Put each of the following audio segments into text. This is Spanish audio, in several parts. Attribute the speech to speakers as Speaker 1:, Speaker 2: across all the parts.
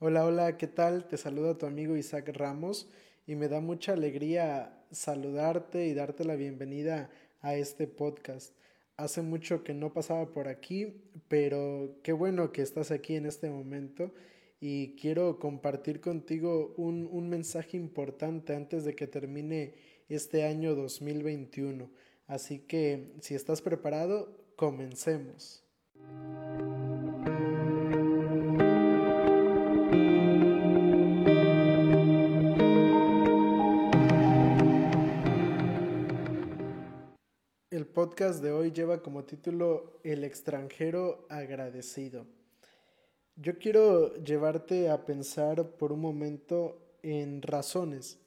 Speaker 1: Hola, hola, ¿qué tal? Te saluda tu amigo Isaac Ramos y me da mucha alegría saludarte y darte la bienvenida a este podcast. Hace mucho que no pasaba por aquí, pero qué bueno que estás aquí en este momento y quiero compartir contigo un, un mensaje importante antes de que termine este año 2021. Así que si estás preparado, comencemos. Podcast de hoy lleva como título El extranjero agradecido. Yo quiero llevarte a pensar por un momento en razones,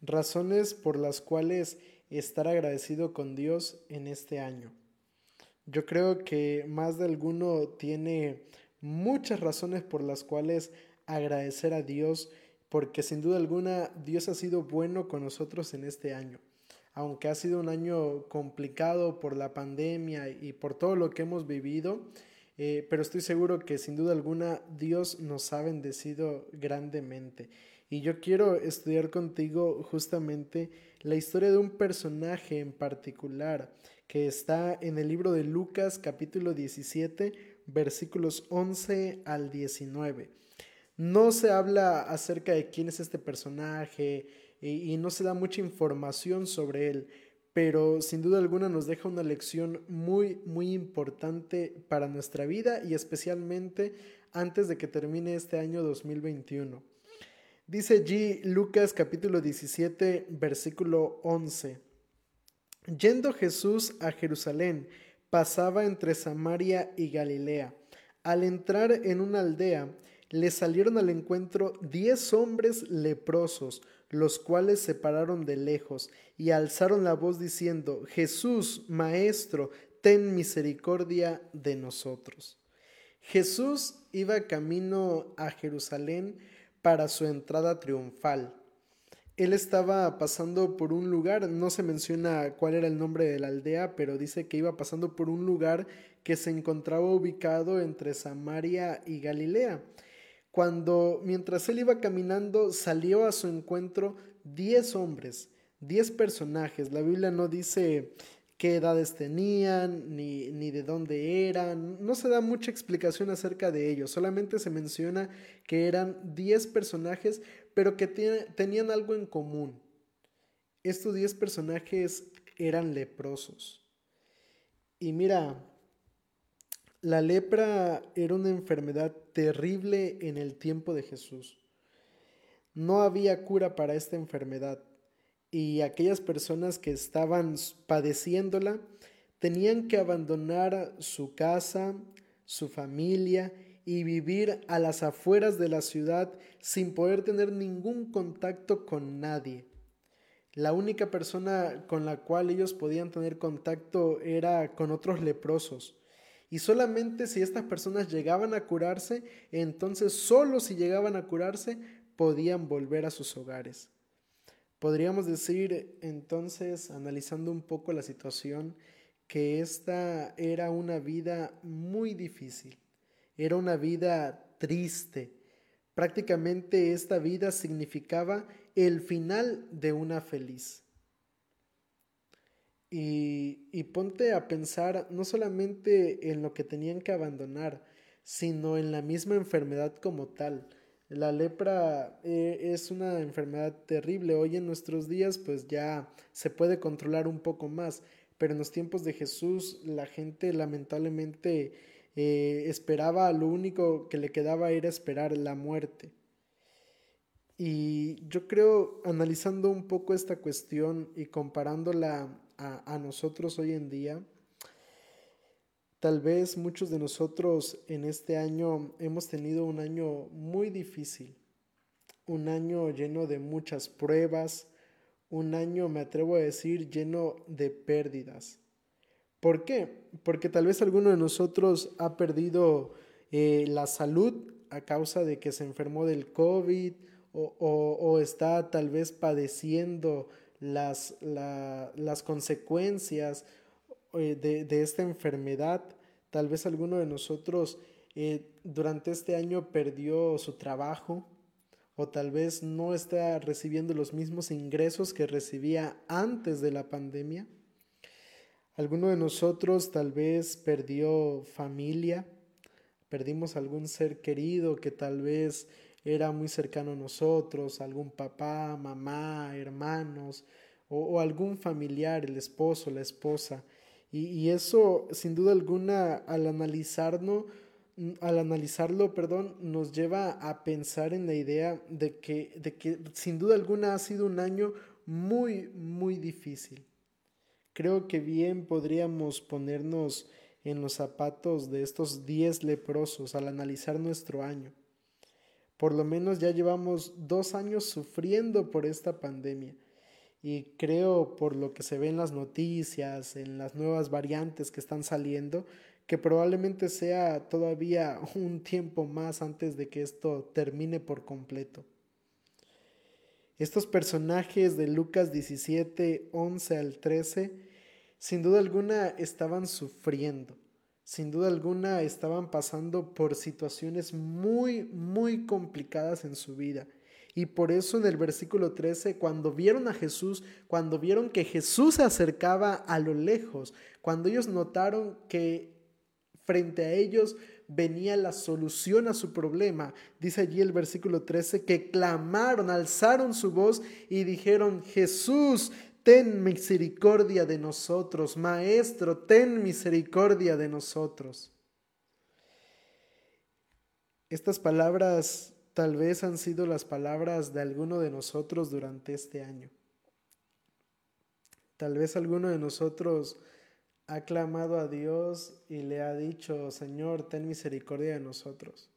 Speaker 1: razones por las cuales estar agradecido con Dios en este año. Yo creo que más de alguno tiene muchas razones por las cuales agradecer a Dios, porque sin duda alguna Dios ha sido bueno con nosotros en este año aunque ha sido un año complicado por la pandemia y por todo lo que hemos vivido, eh, pero estoy seguro que sin duda alguna Dios nos ha bendecido grandemente. Y yo quiero estudiar contigo justamente la historia de un personaje en particular que está en el libro de Lucas capítulo 17 versículos 11 al 19. No se habla acerca de quién es este personaje, y, no se da mucha información sobre él, pero sin duda alguna nos deja una lección muy, muy importante para nuestra vida y especialmente antes de que termine este año 2021. Dice allí Lucas capítulo 17, versículo 11. Yendo Jesús a Jerusalén, pasaba entre Samaria y Galilea. Al entrar en una aldea, le salieron al encuentro diez hombres leprosos, los cuales se pararon de lejos y alzaron la voz diciendo, Jesús, Maestro, ten misericordia de nosotros. Jesús iba camino a Jerusalén para su entrada triunfal. Él estaba pasando por un lugar, no se menciona cuál era el nombre de la aldea, pero dice que iba pasando por un lugar que se encontraba ubicado entre Samaria y Galilea cuando mientras él iba caminando salió a su encuentro diez hombres, diez personajes. La Biblia no dice qué edades tenían, ni, ni, de dónde eran, no se da mucha explicación acerca de ellos, solamente se menciona que eran diez personajes, pero que tenían algo en común. Estos diez personajes eran leprosos. Y mira, la lepra era una enfermedad terrible en el tiempo de Jesús. No había cura para esta enfermedad y aquellas personas que estaban padeciéndola tenían que abandonar su casa, su familia y vivir a las afueras de la ciudad sin poder tener ningún contacto con nadie. La única persona con la cual ellos podían tener contacto era con otros leprosos y solamente si estas personas llegaban a curarse, entonces solo si llegaban a curarse podían volver a sus hogares. Podríamos decir entonces, analizando un poco la situación, que esta era una vida muy difícil, era una vida triste. Prácticamente esta vida significaba el final de una feliz. Y, ponte a pensar no solamente en lo que tenían que abandonar, sino en la misma enfermedad como tal. La lepra eh, es una enfermedad terrible. Hoy en nuestros días pues ya se puede controlar un poco más, pero en los tiempos de Jesús la gente lamentablemente eh, esperaba, lo único que le quedaba era esperar la muerte. Y yo creo, analizando un poco esta cuestión y comparándola a, nosotros hoy en día, tal vez muchos de nosotros en este año hemos tenido un año muy difícil, un año lleno de muchas pruebas, un año, me atrevo a decir, lleno de pérdidas. ¿Por qué? Porque tal vez alguno de nosotros ha perdido eh, la salud a causa de que se enfermó del COVID o, o está tal vez padeciendo las, las consecuencias eh, de, esta enfermedad. Tal vez alguno de nosotros eh, durante este año perdió su trabajo o tal vez no está recibiendo los mismos ingresos que recibía antes de la pandemia. Alguno de nosotros tal vez perdió familia, perdimos algún ser querido que tal vez era muy cercano a nosotros, algún papá, mamá, hermanos o, algún familiar, el esposo, la esposa. Y, eso, sin duda alguna, al analizarlo, al analizarlo, perdón, nos lleva a pensar en la idea de que, de que sin duda alguna ha sido un año muy, muy difícil. Creo que bien podríamos ponernos en los zapatos de estos diez leprosos al analizar nuestro año. Por lo menos ya llevamos dos años sufriendo por esta pandemia y creo por lo que se ve en las noticias, en las nuevas variantes que están saliendo, que probablemente sea todavía un tiempo más antes de que esto termine por completo. Estos personajes de Lucas 17, 11 al 13, sin duda alguna estaban sufriendo, sin duda alguna estaban pasando por situaciones muy, muy complicadas en su vida. Y por eso en el versículo 13, cuando vieron a Jesús, cuando vieron que Jesús se acercaba a lo lejos, cuando ellos notaron que frente a ellos venía la solución a su problema. Dice allí el versículo 13 que clamaron, alzaron su voz y dijeron, Jesús, ten misericordia de nosotros, Maestro, ten misericordia de nosotros. Estas palabras tal vez han sido las palabras de alguno de nosotros durante este año. Tal vez alguno de nosotros ha clamado a Dios y le ha dicho, Señor, ten misericordia de nosotros.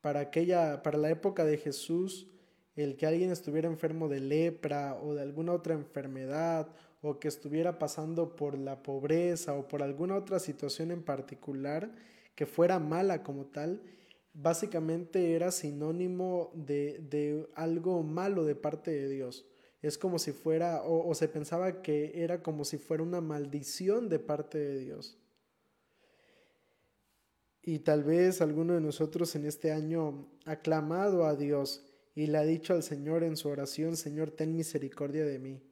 Speaker 1: Para aquella, para la época de Jesús, el que alguien estuviera enfermo de lepra o de alguna otra enfermedad o que estuviera pasando por la pobreza o por alguna otra situación en particular que fuera mala como tal, básicamente era sinónimo de, de algo malo de parte de Dios es como si fuera, o, se pensaba que era como si fuera una maldición de parte de Dios. Y tal vez alguno de nosotros en este año ha clamado a Dios y le ha dicho al Señor en su oración, Señor, ten misericordia de mí.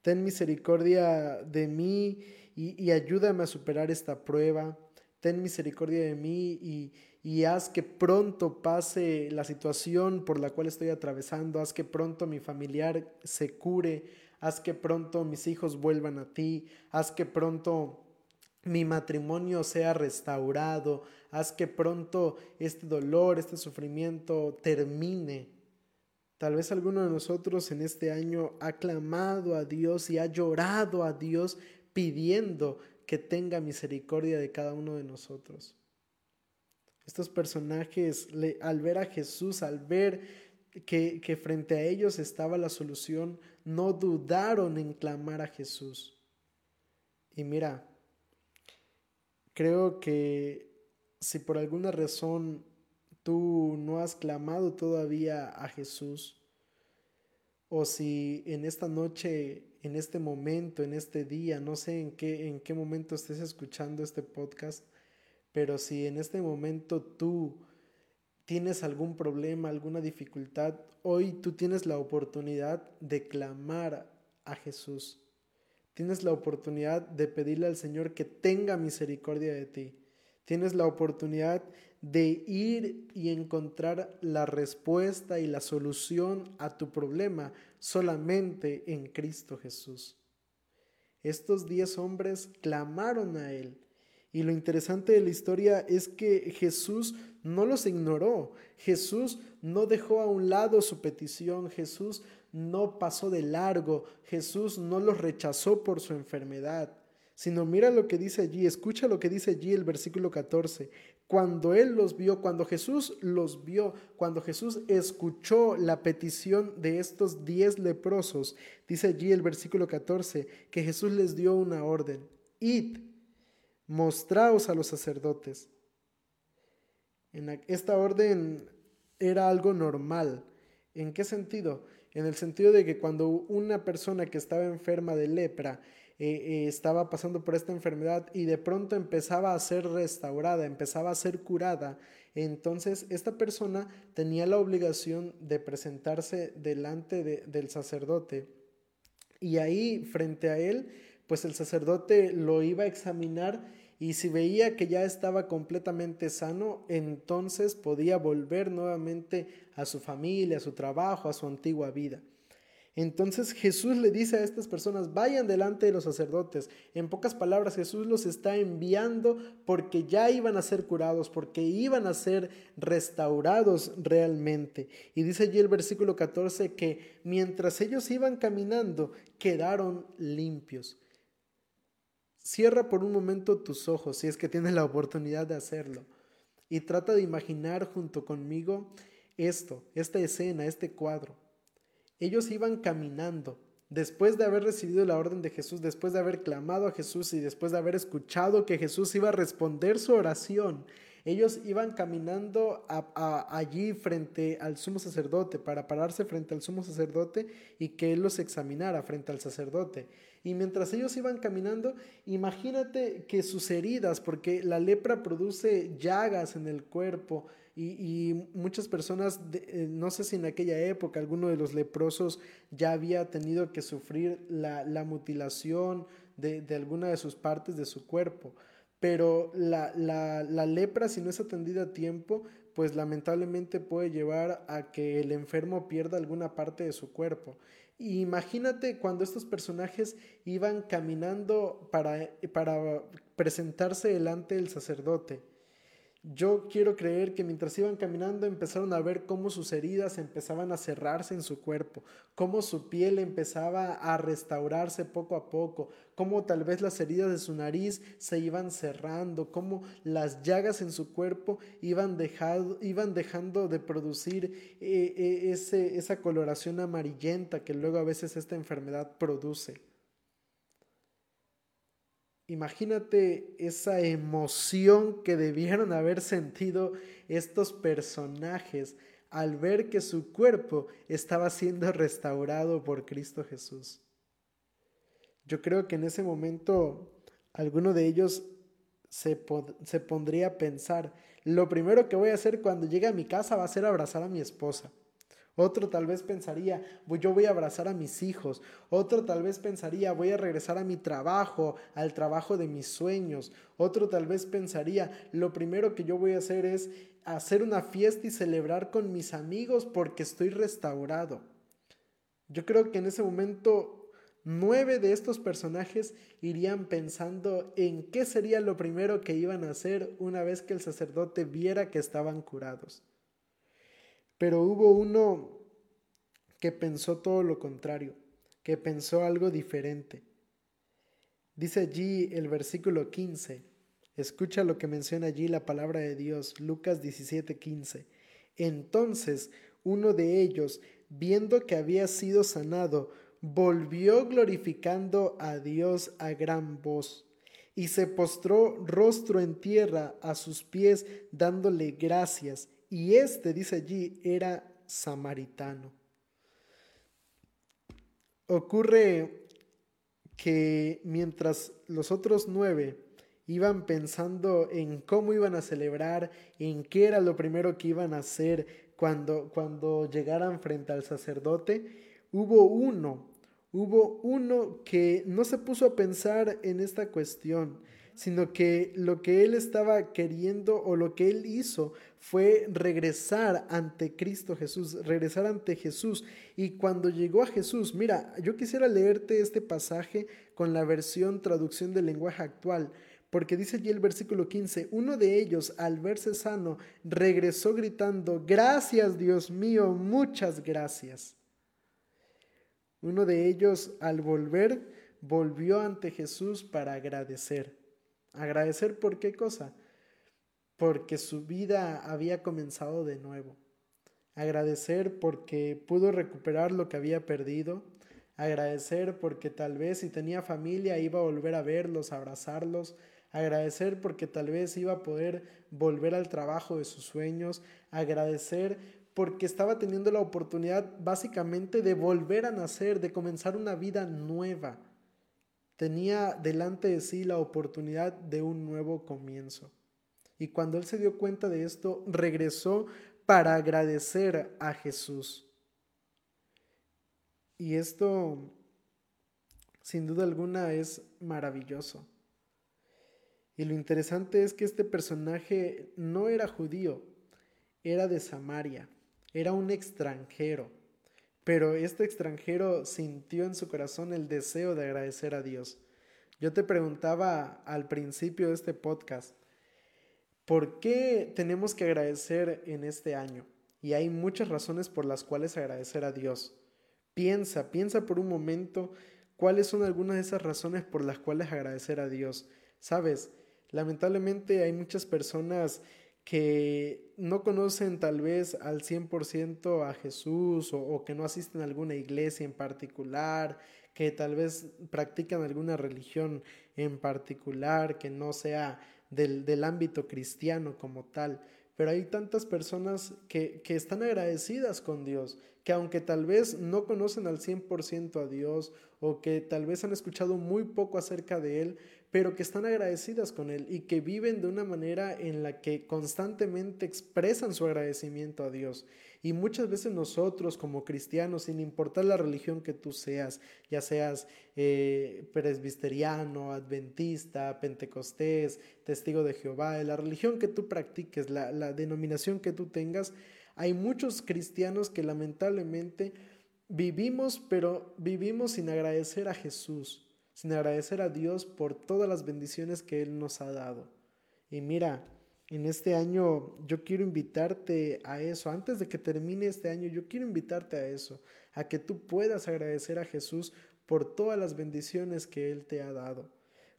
Speaker 1: Ten misericordia de mí y, ayúdame a superar esta prueba. Ten misericordia de mí y, y haz que pronto pase la situación por la cual estoy atravesando, haz que pronto mi familiar se cure, haz que pronto mis hijos vuelvan a ti, haz que pronto mi matrimonio sea restaurado, haz que pronto este dolor, este sufrimiento termine. Tal vez alguno de nosotros en este año ha clamado a Dios y ha llorado a Dios pidiendo que tenga misericordia de cada uno de nosotros. Estos personajes, al ver a Jesús, al ver que, que frente a ellos estaba la solución, no dudaron en clamar a Jesús. Y mira, creo que si por alguna razón tú no has clamado todavía a Jesús, o si en esta noche, en este momento, en este día, no sé en qué, en qué momento estés escuchando este podcast, pero si en este momento tú tienes algún problema, alguna dificultad, hoy tú tienes la oportunidad de clamar a Jesús. Tienes la oportunidad de pedirle al Señor que tenga misericordia de ti. Tienes la oportunidad de ir y encontrar la respuesta y la solución a tu problema solamente en Cristo Jesús. Estos diez hombres clamaron a Él y lo interesante de la historia es que Jesús no los ignoró, Jesús no dejó a un lado su petición, Jesús no pasó de largo, Jesús no los rechazó por su enfermedad, sino mira lo que dice allí, escucha lo que dice allí el versículo 14. Cuando Él los vio, cuando Jesús los vio, cuando Jesús escuchó la petición de estos diez leprosos, dice allí el versículo 14, que Jesús les dio una orden, id mostraos a los sacerdotes. En esta orden era algo normal. ¿En qué sentido? En el sentido de que cuando una persona que estaba enferma de lepra eh, estaba pasando por esta enfermedad y de pronto empezaba a ser restaurada, empezaba a ser curada, entonces esta persona tenía la obligación de presentarse delante del sacerdote. Y ahí frente a él, pues el sacerdote lo iba a examinar y si veía que ya estaba completamente sano, entonces podía volver nuevamente a su familia, a su trabajo, a su antigua vida. Entonces Jesús le dice a estas personas, vayan delante de los sacerdotes. En pocas palabras, Jesús los está enviando porque ya iban a ser curados, porque iban a ser restaurados realmente. Y dice allí el versículo 14 que mientras ellos iban caminando, quedaron limpios. Cierra por un momento tus ojos si es que tienes la oportunidad de hacerlo. Y trata de imaginar junto conmigo esto, esta escena, este cuadro. Ellos iban caminando. Después de haber recibido la orden de Jesús, después de haber clamado a Jesús y después de haber escuchado que Jesús iba a responder su oración, ellos iban caminando allí frente al sumo sacerdote para pararse frente al sumo sacerdote y que él los examinara frente al sacerdote. Y mientras ellos iban caminando, imagínate que sus heridas, porque la lepra produce llagas en el cuerpo, y, muchas personas, eh, no sé si en aquella época alguno de los leprosos ya había tenido que sufrir la, mutilación de, de, alguna de sus partes de su cuerpo, pero la, la lepra, si no es atendida a tiempo, pues lamentablemente puede llevar a que el enfermo pierda alguna parte de su cuerpo. Imagínate cuando estos personajes iban caminando para, para presentarse delante del sacerdote. Yo quiero creer que mientras iban caminando empezaron a ver cómo sus heridas empezaban a cerrarse en su cuerpo, cómo su piel empezaba a restaurarse poco a poco, cómo tal vez las heridas de su nariz se iban cerrando, cómo las llagas en su cuerpo iban, iban dejando de producir eh, eh, esa coloración amarillenta que luego a veces esta enfermedad produce. Imagínate esa emoción que debieron haber sentido estos personajes al ver que su cuerpo estaba siendo restaurado por Cristo Jesús. Yo creo que en ese momento alguno de ellos se, se, pondría a pensar, lo primero que voy a hacer cuando llegue a mi casa va a ser abrazar a mi esposa. Otro tal vez pensaría, yo voy a abrazar a mis hijos. Otro tal vez pensaría, voy a regresar a mi trabajo, al trabajo de mis sueños. Otro tal vez pensaría, lo primero que yo voy a hacer es hacer una fiesta y celebrar con mis amigos porque estoy restaurado. Yo creo que en ese momento nueve de estos personajes irían pensando en qué sería lo primero que iban a hacer una vez que el sacerdote viera que estaban curados. Pero hubo uno que pensó todo lo contrario, que pensó algo diferente. Dice allí el versículo 15, escucha lo que menciona allí la palabra de Dios, Lucas 17:15. Entonces uno de ellos, viendo que había sido sanado, volvió glorificando a Dios a gran voz y se postró rostro en tierra a sus pies dándole gracias y este, dice allí, era samaritano. Ocurre que mientras los otros nueve iban pensando en cómo iban a celebrar, en qué era lo primero que iban a hacer cuando, cuando llegaran frente al sacerdote, hubo uno, hubo uno que no se puso a pensar en esta cuestión, sino que lo que él estaba queriendo o lo que él hizo fue regresar ante Cristo Jesús, regresar ante Jesús. Y cuando llegó a Jesús, mira, yo quisiera leerte este pasaje con la versión traducción del lenguaje actual, porque dice allí el versículo 15, uno de ellos al verse sano regresó gritando, gracias Dios mío, muchas gracias. Uno de ellos al volver volvió ante Jesús para agradecer. Agradecer por qué cosa? Porque su vida había comenzado de nuevo. Agradecer porque pudo recuperar lo que había perdido. Agradecer porque tal vez si tenía familia iba a volver a verlos, a abrazarlos. Agradecer porque tal vez iba a poder volver al trabajo de sus sueños. Agradecer porque estaba teniendo la oportunidad básicamente de volver a nacer, de comenzar una vida nueva tenía delante de sí la oportunidad de un nuevo comienzo. Y cuando él se dio cuenta de esto, regresó para agradecer a Jesús. Y esto, sin duda alguna, es maravilloso. Y lo interesante es que este personaje no era judío, era de Samaria, era un extranjero. Pero este extranjero sintió en su corazón el deseo de agradecer a Dios. Yo te preguntaba al principio de este podcast, ¿por qué tenemos que agradecer en este año? Y hay muchas razones por las cuales agradecer a Dios. Piensa, piensa por un momento cuáles son algunas de esas razones por las cuales agradecer a Dios. Sabes, lamentablemente hay muchas personas que no conocen tal vez al 100% a Jesús o, que no asisten a alguna iglesia en particular, que tal vez practican alguna religión en particular que no sea del, del ámbito cristiano como tal. Pero hay tantas personas que, que están agradecidas con Dios, que aunque tal vez no conocen al 100% a Dios o que tal vez han escuchado muy poco acerca de Él, pero que están agradecidas con Él y que viven de una manera en la que constantemente expresan su agradecimiento a Dios. Y muchas veces nosotros como cristianos, sin importar la religión que tú seas, ya seas eh, presbiteriano, adventista, pentecostés, testigo de Jehová, la religión que tú practiques, la denominación que tú tengas, hay muchos cristianos que lamentablemente vivimos, pero vivimos sin agradecer a Jesús sin agradecer a Dios por todas las bendiciones que Él nos ha dado. Y mira, en este año yo quiero invitarte a eso. Antes de que termine este año, yo quiero invitarte a eso, a que tú puedas agradecer a Jesús por todas las bendiciones que Él te ha dado.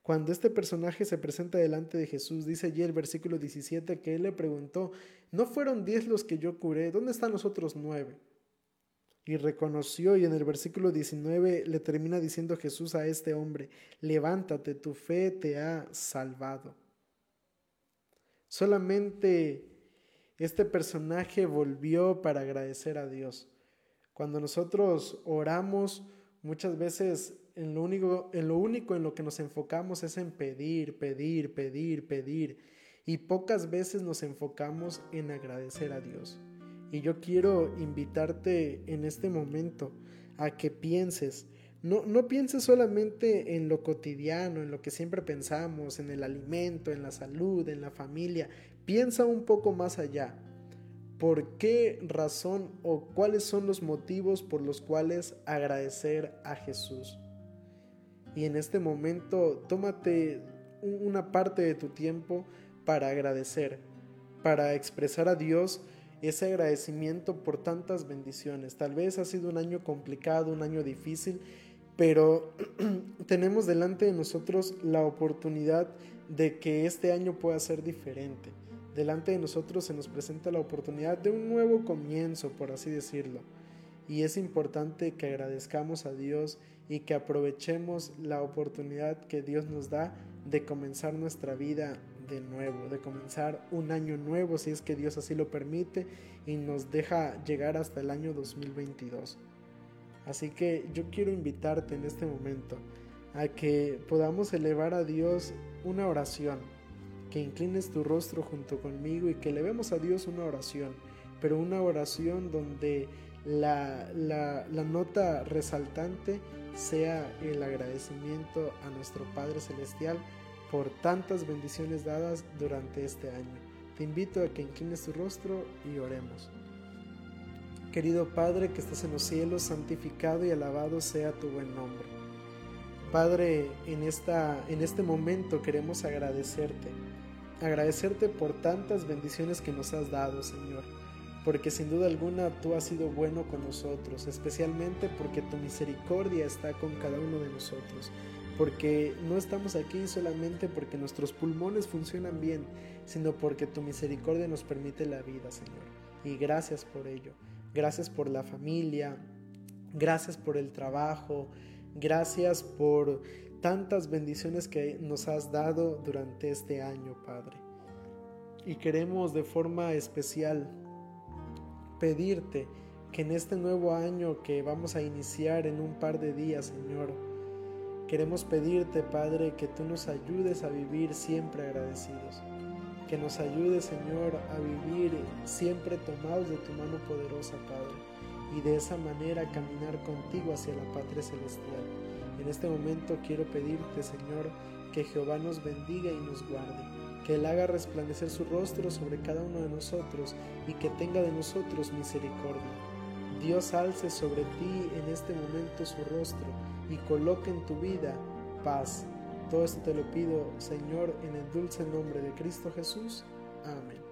Speaker 1: Cuando este personaje se presenta delante de Jesús, dice allí el versículo 17 que Él le preguntó, ¿no fueron diez los que yo curé? ¿Dónde están los otros nueve? Y reconoció y en el versículo 19 le termina diciendo Jesús a este hombre, levántate, tu fe te ha salvado. Solamente este personaje volvió para agradecer a Dios. Cuando nosotros oramos, muchas veces en lo único en lo, único en lo que nos enfocamos es en pedir, pedir, pedir, pedir. Y pocas veces nos enfocamos en agradecer a Dios. Y yo quiero invitarte en este momento a que pienses, no, no pienses solamente en lo cotidiano, en lo que siempre pensamos, en el alimento, en la salud, en la familia, piensa un poco más allá. ¿Por qué razón o cuáles son los motivos por los cuales agradecer a Jesús? Y en este momento tómate una parte de tu tiempo para agradecer, para expresar a Dios ese agradecimiento por tantas bendiciones. Tal vez ha sido un año complicado, un año difícil, pero tenemos delante de nosotros la oportunidad de que este año pueda ser diferente. Delante de nosotros se nos presenta la oportunidad de un nuevo comienzo, por así decirlo. Y es importante que agradezcamos a Dios y que aprovechemos la oportunidad que Dios nos da de comenzar nuestra vida de nuevo, de comenzar un año nuevo si es que Dios así lo permite y nos deja llegar hasta el año 2022. Así que yo quiero invitarte en este momento a que podamos elevar a Dios una oración, que inclines tu rostro junto conmigo y que elevemos a Dios una oración, pero una oración donde la, la, la nota resaltante sea el agradecimiento a nuestro Padre Celestial por tantas bendiciones dadas durante este año. Te invito a que inclines tu rostro y oremos. Querido Padre que estás en los cielos, santificado y alabado sea tu buen nombre. Padre, en, esta, en este momento queremos agradecerte, agradecerte por tantas bendiciones que nos has dado, Señor, porque sin duda alguna tú has sido bueno con nosotros, especialmente porque tu misericordia está con cada uno de nosotros porque no estamos aquí solamente porque nuestros pulmones funcionan bien, sino porque tu misericordia nos permite la vida, Señor. Y gracias por ello. Gracias por la familia, gracias por el trabajo, gracias por tantas bendiciones que nos has dado durante este año, Padre. Y queremos de forma especial pedirte que en este nuevo año que vamos a iniciar en un par de días, Señor, Queremos pedirte, Padre, que tú nos ayudes a vivir siempre agradecidos. Que nos ayudes, Señor, a vivir siempre tomados de tu mano poderosa, Padre, y de esa manera caminar contigo hacia la patria celestial. En este momento quiero pedirte, Señor, que Jehová nos bendiga y nos guarde, que Él haga resplandecer su rostro sobre cada uno de nosotros y que tenga de nosotros misericordia. Dios alce sobre ti en este momento su rostro y coloque en tu vida paz. Todo esto te lo pido, Señor, en el dulce nombre de Cristo Jesús. Amén.